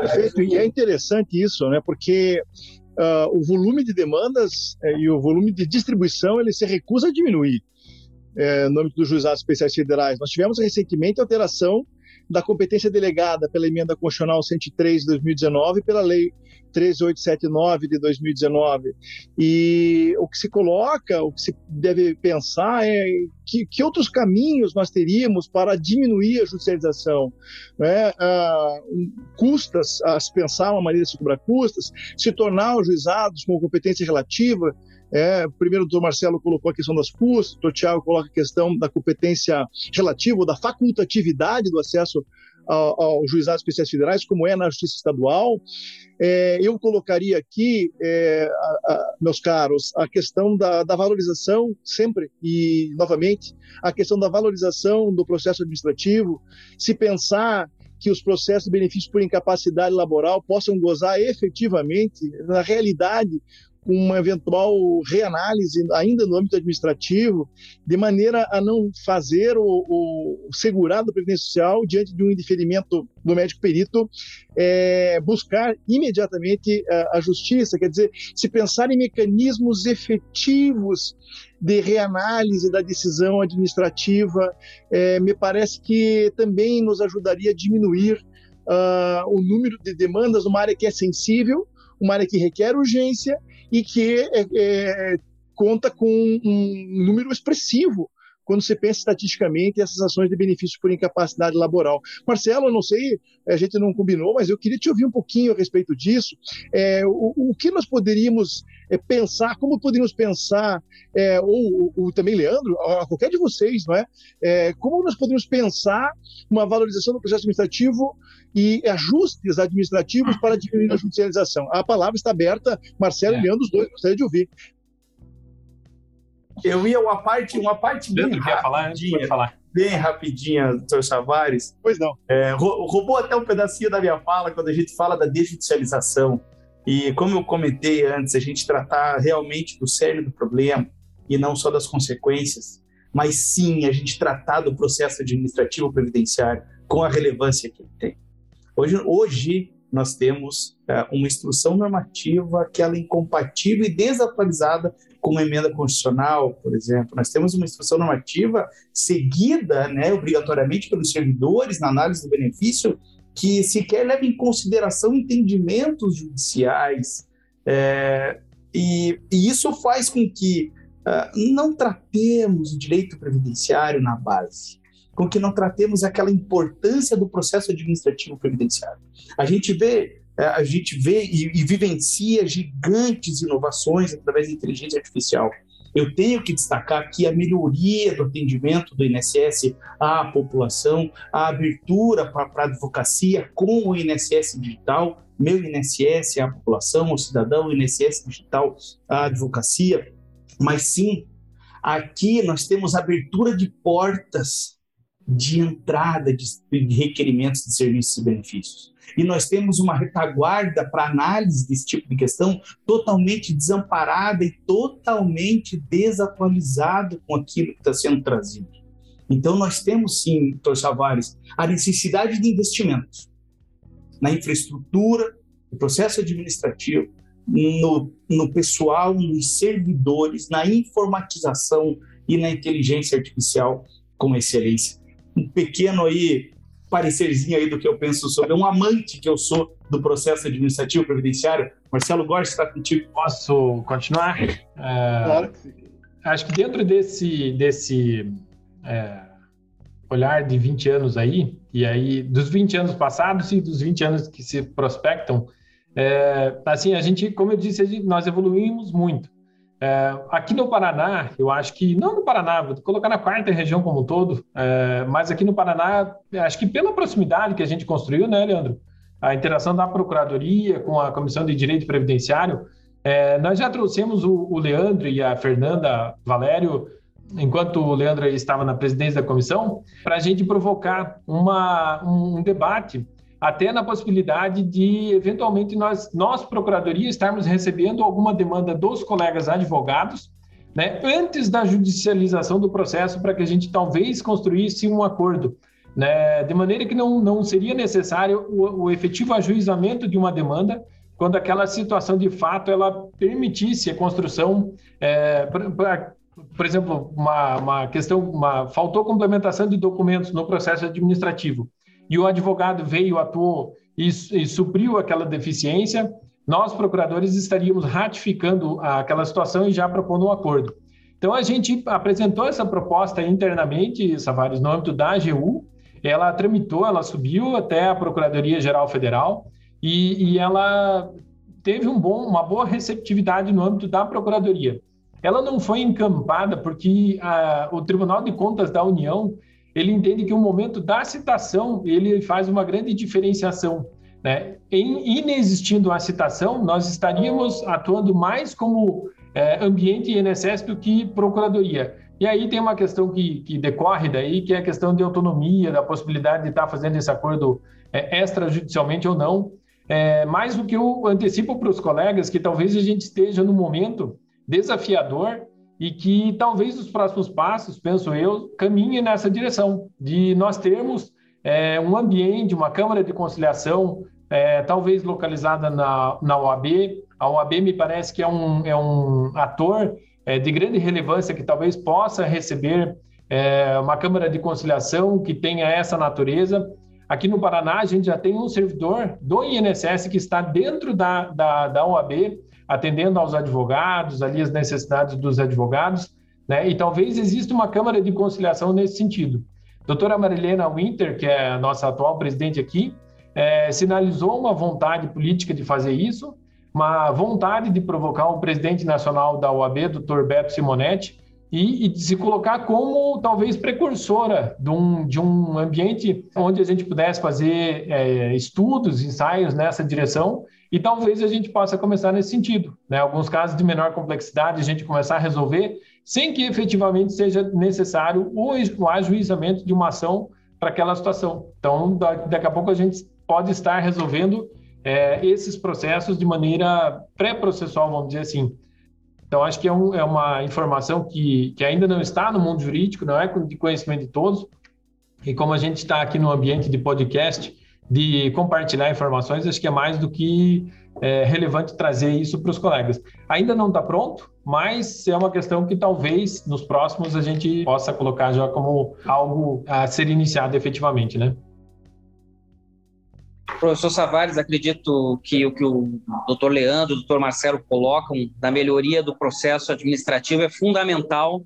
Speaker 2: Perfeito, e é interessante isso, né, porque uh, o volume de demandas uh, e o volume de distribuição ele se recusa a diminuir uh, no âmbito dos juizados especiais federais. Nós tivemos recentemente alteração da competência delegada pela emenda constitucional 103 de 2019 e pela lei 13879 de 2019. E o que se coloca, o que se deve pensar é que, que outros caminhos nós teríamos para diminuir a judicialização. Né? Ah, custas, a se pensar uma maneira de se cobrar custas, se tornar os juizados com competência relativa, é, primeiro o doutor Marcelo colocou a questão das custas, o doutor Tiago coloca a questão da competência relativa, ou da facultatividade do acesso ao, ao juizado especiais federais, como é na justiça estadual. É, eu colocaria aqui, é, a, a, meus caros, a questão da, da, valorização, sempre e novamente, a questão da valorização do processo administrativo. Se pensar que os processos de benefício por incapacidade laboral possam gozar efetivamente, na realidade, uma eventual reanálise ainda no âmbito administrativo, de maneira a não fazer o, o segurado da Previdência diante de um indeferimento do médico perito, é, buscar imediatamente a, a, justiça. Quer dizer, se pensar em mecanismos efetivos de reanálise da decisão administrativa, é, me parece que também nos ajudaria a diminuir uh, o número de demandas numa área que é sensível, uma área que requer urgência e que é, é, conta com um número expressivo quando você pensa estatisticamente essas ações de benefício por incapacidade laboral. Marcelo, eu não sei, a gente não combinou, mas eu queria te ouvir um pouquinho a respeito disso. É, o, o, que nós poderíamos é, pensar, como poderíamos pensar, é, ou, ou, também Leandro, a qualquer de vocês, não é? é? Como nós poderíamos pensar uma valorização do processo administrativo e ajustes administrativos para diminuir a judicialização? A palavra está aberta, Marcelo e é. Leandro, os dois, gostaria de ouvir.
Speaker 4: Eu ia uma parte, uma parte bem rapidinha, falar, falar. bem rapidinha, doutor Savares.
Speaker 2: Pois não.
Speaker 4: É, roubou até um pedacinho da minha fala quando a gente fala da desjudicialização. E como eu comentei antes, a gente tratar realmente do cerne do problema e não só das consequências, mas sim a gente tratar do processo administrativo previdenciário com a relevância que ele tem. Hoje, hoje nós temos é, uma instrução normativa que ela é incompatível e desatualizada com uma emenda constitucional, por exemplo. Nós temos uma instrução normativa seguida, né, obrigatoriamente pelos servidores na análise do benefício, que sequer leva em consideração entendimentos judiciais. É, e, e, isso faz com que uh, não tratemos o direito previdenciário na base com que não tratemos aquela importância do processo administrativo previdenciário. A gente vê é, a gente vê e, e, vivencia gigantes inovações através da inteligência artificial. Eu tenho que destacar aqui a melhoria do atendimento do INSS à população, a abertura para a advocacia com o INSS digital, meu INSS à população, o cidadão, o INSS digital à advocacia. Mas sim, aqui nós temos abertura de portas de entrada de requerimentos de serviços e benefícios. E nós temos uma retaguarda para análise desse tipo de questão totalmente desamparada e totalmente desatualizado com aquilo que está sendo trazido. Então, nós temos sim, doutor Savares, a necessidade de investimentos na infraestrutura, no processo administrativo, no, no pessoal, nos servidores, na informatização e na inteligência artificial com excelência um pequeno aí parecerzinho aí do que eu penso sobre, um amante que eu sou do processo administrativo previdenciário. Marcelo Góes está contigo.
Speaker 5: Posso continuar? É, claro. Acho que dentro desse, desse é, olhar de 20 anos aí, e aí dos 20 anos passados e dos 20 anos que se prospectam, é, assim, a gente, como eu disse, gente, nós evoluímos muito. É, aqui no Paraná, eu acho que, não no Paraná, vou colocar na quarta região como um todo, é, mas aqui no Paraná, acho que pela proximidade que a gente construiu, né, Leandro? A interação da Procuradoria com a Comissão de Direito Previdenciário, é, nós já trouxemos o, o, Leandro e a Fernanda Valério, enquanto o Leandro estava na presidência da comissão, para a gente provocar uma, um, um debate até na possibilidade de, eventualmente, nós, nós, Procuradoria, estarmos recebendo alguma demanda dos colegas advogados, né, antes da judicialização do processo, para que a gente talvez construísse um acordo, né, de maneira que não, não seria necessário o, o efetivo ajuizamento de uma demanda, quando aquela situação de fato ela permitisse a construção, é, por exemplo, uma, uma questão, uma, faltou complementação de documentos no processo administrativo e o advogado veio, atuou e, e supriu aquela deficiência, nós, procuradores, estaríamos ratificando aquela situação e já propondo um acordo. Então, a gente apresentou essa proposta internamente, Savares, no âmbito da AGU, ela tramitou, ela subiu até a Procuradoria-Geral Federal e, e, ela teve um bom, uma boa receptividade no âmbito da Procuradoria. Ela não foi encampada porque a, o Tribunal de Contas da União ele entende que o momento da citação ele faz uma grande diferenciação. Né? Em inexistindo a citação, nós estaríamos atuando mais como é, ambiente INSS do que procuradoria. E aí tem uma questão que, que, decorre daí, que é a questão de autonomia, da possibilidade de estar fazendo esse acordo é, extrajudicialmente ou não. É, mais do que eu antecipo para os colegas que talvez a gente esteja no momento desafiador e que talvez os próximos passos, penso eu, caminhem nessa direção, de nós termos é, um ambiente, uma Câmara de Conciliação, é, talvez localizada na, na OAB. A OAB me parece que é um, é um ator é, de grande relevância que talvez possa receber é, uma Câmara de Conciliação que tenha essa natureza. Aqui no Paraná, a gente já tem um servidor do INSS que está dentro da, da, da OAB, atendendo aos advogados, ali as necessidades dos advogados, né? E talvez exista uma Câmara de Conciliação nesse sentido. Doutora Marilena Winter, que é a nossa atual presidente aqui, é, sinalizou uma vontade política de fazer isso, uma vontade de provocar o presidente nacional da OAB, doutor Beto Simonetti, e, e, de se colocar como talvez precursora de um, de um ambiente onde a gente pudesse fazer é, estudos, ensaios nessa direção e talvez a gente possa começar nesse sentido. Né? Alguns casos de menor complexidade, a gente começar a resolver sem que efetivamente seja necessário o, ajuizamento de uma ação para aquela situação. Então, daqui a pouco a gente pode estar resolvendo é, esses processos de maneira pré-processual, vamos dizer assim. Então, acho que é, um, é, uma informação que, que ainda não está no mundo jurídico, não é de conhecimento de todos. E como a gente está aqui no ambiente de podcast, de compartilhar informações, acho que é mais do que é, relevante trazer isso para os colegas. Ainda não está pronto, mas é uma questão que talvez nos próximos a gente possa colocar já como algo a ser iniciado efetivamente, né?
Speaker 3: Professor Savares, acredito que o que o doutor Leandro, o doutor Marcelo colocam da melhoria do processo administrativo é fundamental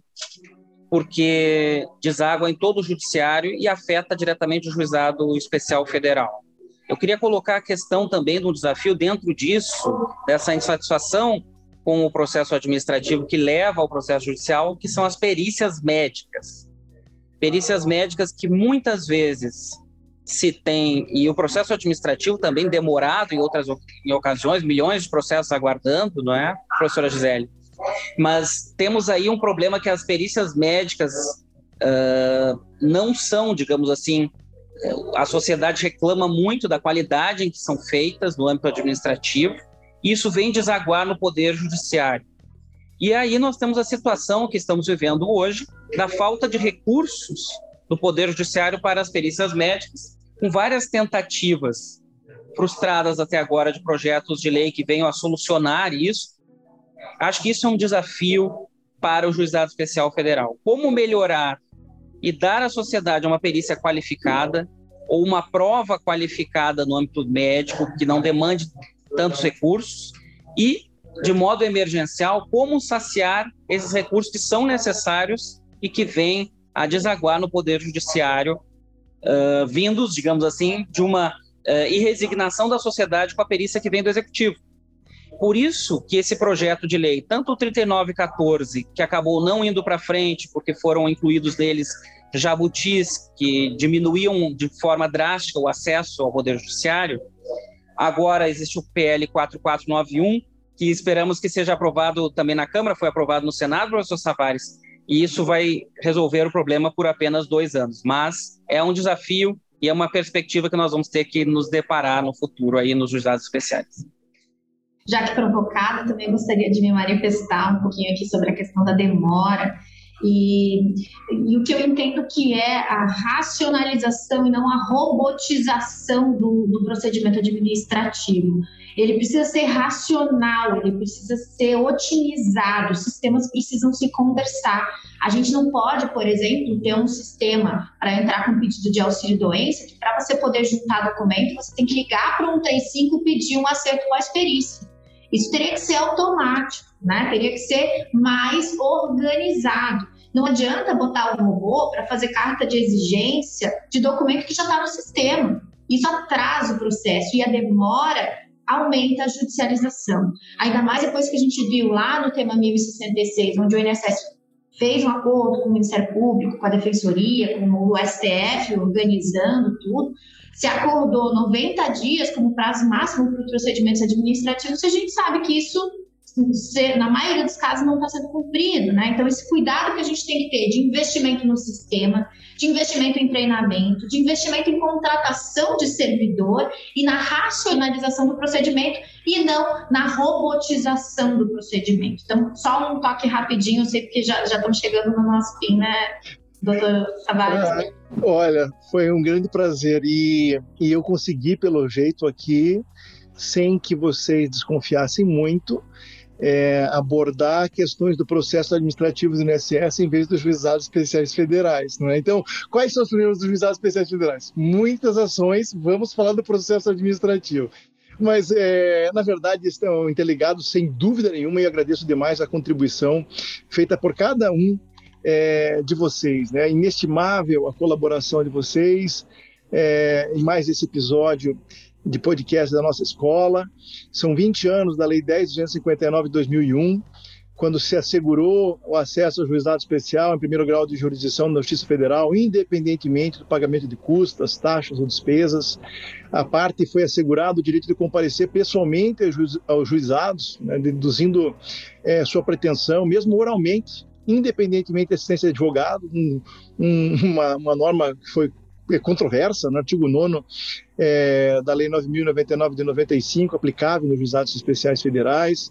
Speaker 3: porque deságua em todo o judiciário e afeta diretamente o juizado especial federal. Eu queria colocar a questão também do desafio dentro disso, dessa insatisfação com o processo administrativo que leva ao processo judicial, que são as perícias médicas. Perícias médicas que muitas vezes se tem, e o processo administrativo também demorado em outras em ocasiões, milhões de processos aguardando, não é, professora Gisele? Mas temos aí um problema que as perícias médicas uh, não são, digamos assim, a sociedade reclama muito da qualidade em que são feitas no âmbito administrativo, e isso vem desaguar no poder judiciário. E aí nós temos a situação que estamos vivendo hoje da falta de recursos do poder judiciário para as perícias médicas, com várias tentativas frustradas até agora de projetos de lei que venham a solucionar isso, Acho que isso é um desafio para o Juizado Especial Federal. Como melhorar e dar à sociedade uma perícia qualificada ou uma prova qualificada no âmbito médico que não demande tantos recursos e, de modo emergencial, como saciar esses recursos que são necessários e que vêm a desaguar no Poder Judiciário, uh, vindos, digamos assim, de uma uh, irresignação da sociedade com a perícia que vem do Executivo. Por isso que esse projeto de lei, tanto o 3914, que acabou não indo para frente, porque foram incluídos neles jabutis que diminuíam de forma drástica o acesso ao Poder Judiciário, agora existe o PL 4491, que esperamos que seja aprovado também na Câmara, foi aprovado no Senado, professor Savares, e isso vai resolver o problema por apenas dois anos. Mas é um desafio e é uma perspectiva que nós vamos ter que nos deparar no futuro aí nos juizados especiais.
Speaker 1: Já que provocada, também gostaria de me manifestar um pouquinho aqui sobre a questão da demora e, e, o que eu entendo que é a racionalização e não a robotização do, do procedimento administrativo. Ele precisa ser racional, ele precisa ser otimizado, os sistemas precisam se conversar. A gente não pode, por exemplo, ter um sistema para entrar com pedido de auxílio doença, que para você poder juntar documento, você tem que ligar para um 35 e pedir um acerto com a perícia. Isso teria que ser automático, né? Teria que ser mais organizado. Não adianta botar o robô para fazer carta de exigência de documento que já está no sistema. Isso atrasa o processo e a demora aumenta a judicialização. Ainda mais depois que a gente viu lá no tema 1066, onde o INSS fez um acordo com o Ministério Público, com a Defensoria, com o STF organizando tudo, se acordou 90 dias como prazo máximo para os procedimentos administrativos, a gente sabe que isso na maioria dos casos, não está sendo cumprido, né? Então, esse cuidado que a gente tem que ter de investimento no sistema, de investimento em treinamento, de investimento em contratação de servidor e na racionalização do procedimento e não na robotização do procedimento. Então, só um toque rapidinho, eu sei porque já, já estamos chegando no nosso fim, né, doutor Tavares?
Speaker 2: Ah, olha, foi um grande prazer e, e eu consegui, pelo jeito aqui, sem que vocês desconfiassem muito, é, abordar questões do processo administrativo do INSS em vez dos juizados especiais federais. Não é? Então, quais são os problemas dos juizados especiais federais? Muitas ações, vamos falar do processo administrativo. Mas, é, na verdade, estão interligados sem dúvida nenhuma e agradeço demais a contribuição feita por cada um é, de vocês. Né? Inestimável a colaboração de vocês é, em mais esse episódio de podcast da nossa escola. São 20 anos da Lei 10.259 de 2001, quando se assegurou o acesso ao juizado especial em primeiro grau de jurisdição da Justiça Federal, independentemente do pagamento de custas, taxas ou despesas. A parte foi assegurado o direito de comparecer pessoalmente aos juizados, né, deduzindo é, sua pretensão, mesmo oralmente, independentemente da assistência de advogado, um, um, uma, uma norma que foi é controversa, no artigo 9 é, da Lei 9.099 de 95, aplicável nos juizados especiais federais.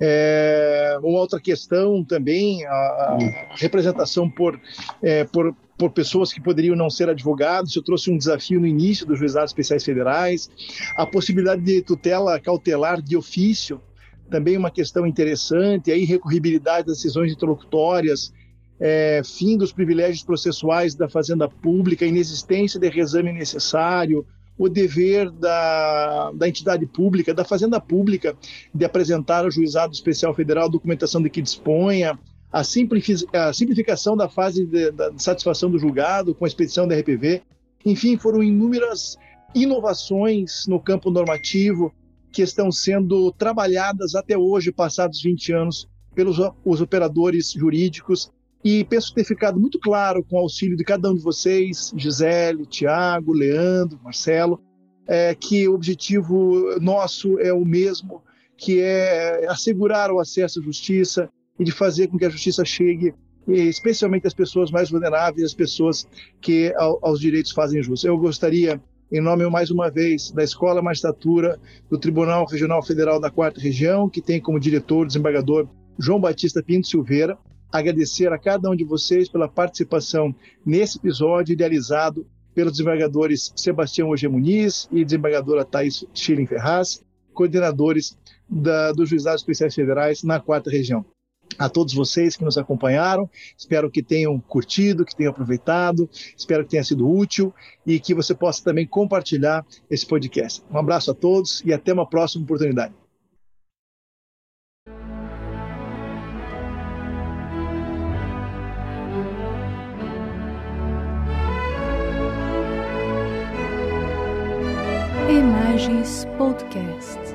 Speaker 2: É, uma outra questão também, a, a representação por, é, por, por pessoas que poderiam não ser advogados. Eu trouxe um desafio no início dos juizados especiais federais. A possibilidade de tutela cautelar de ofício, também uma questão interessante. A irrecorribilidade das decisões interlocutórias, é, fim dos privilégios processuais da fazenda pública, inexistência de reexame necessário, o dever da, da entidade pública, da fazenda pública, de apresentar ao juizado especial federal a documentação de que disponha, a, a simplificação da fase de, da satisfação do julgado com a expedição da RPV. Enfim, foram inúmeras inovações no campo normativo que estão sendo trabalhadas até hoje, passados 20 anos, pelos os operadores jurídicos e penso ter ficado muito claro com o auxílio de cada um de vocês, Gisele, Tiago, Leandro, Marcelo, é, que o objetivo nosso é o mesmo, que é assegurar o acesso à justiça e de fazer com que a justiça chegue especialmente às pessoas mais vulneráveis, às pessoas que aos direitos fazem jus. Eu gostaria, em nome mais uma vez da Escola Magistratura do Tribunal Regional Federal da Quarta Região, que tem como diretor o desembargador João Batista Pinto Silveira, agradecer a cada um de vocês pela participação nesse episódio idealizado pelos desembargadores Sebastião Oge Muniz e desembargadora Thais Schilling Ferraz, coordenadores da, dos Juizados Especiais Federais na quarta região. A todos vocês que nos acompanharam, espero que tenham curtido, que tenham aproveitado, espero que tenha sido útil e que você possa também compartilhar esse podcast. Um abraço a todos e até uma próxima oportunidade.
Speaker 6: Imagens Podcast.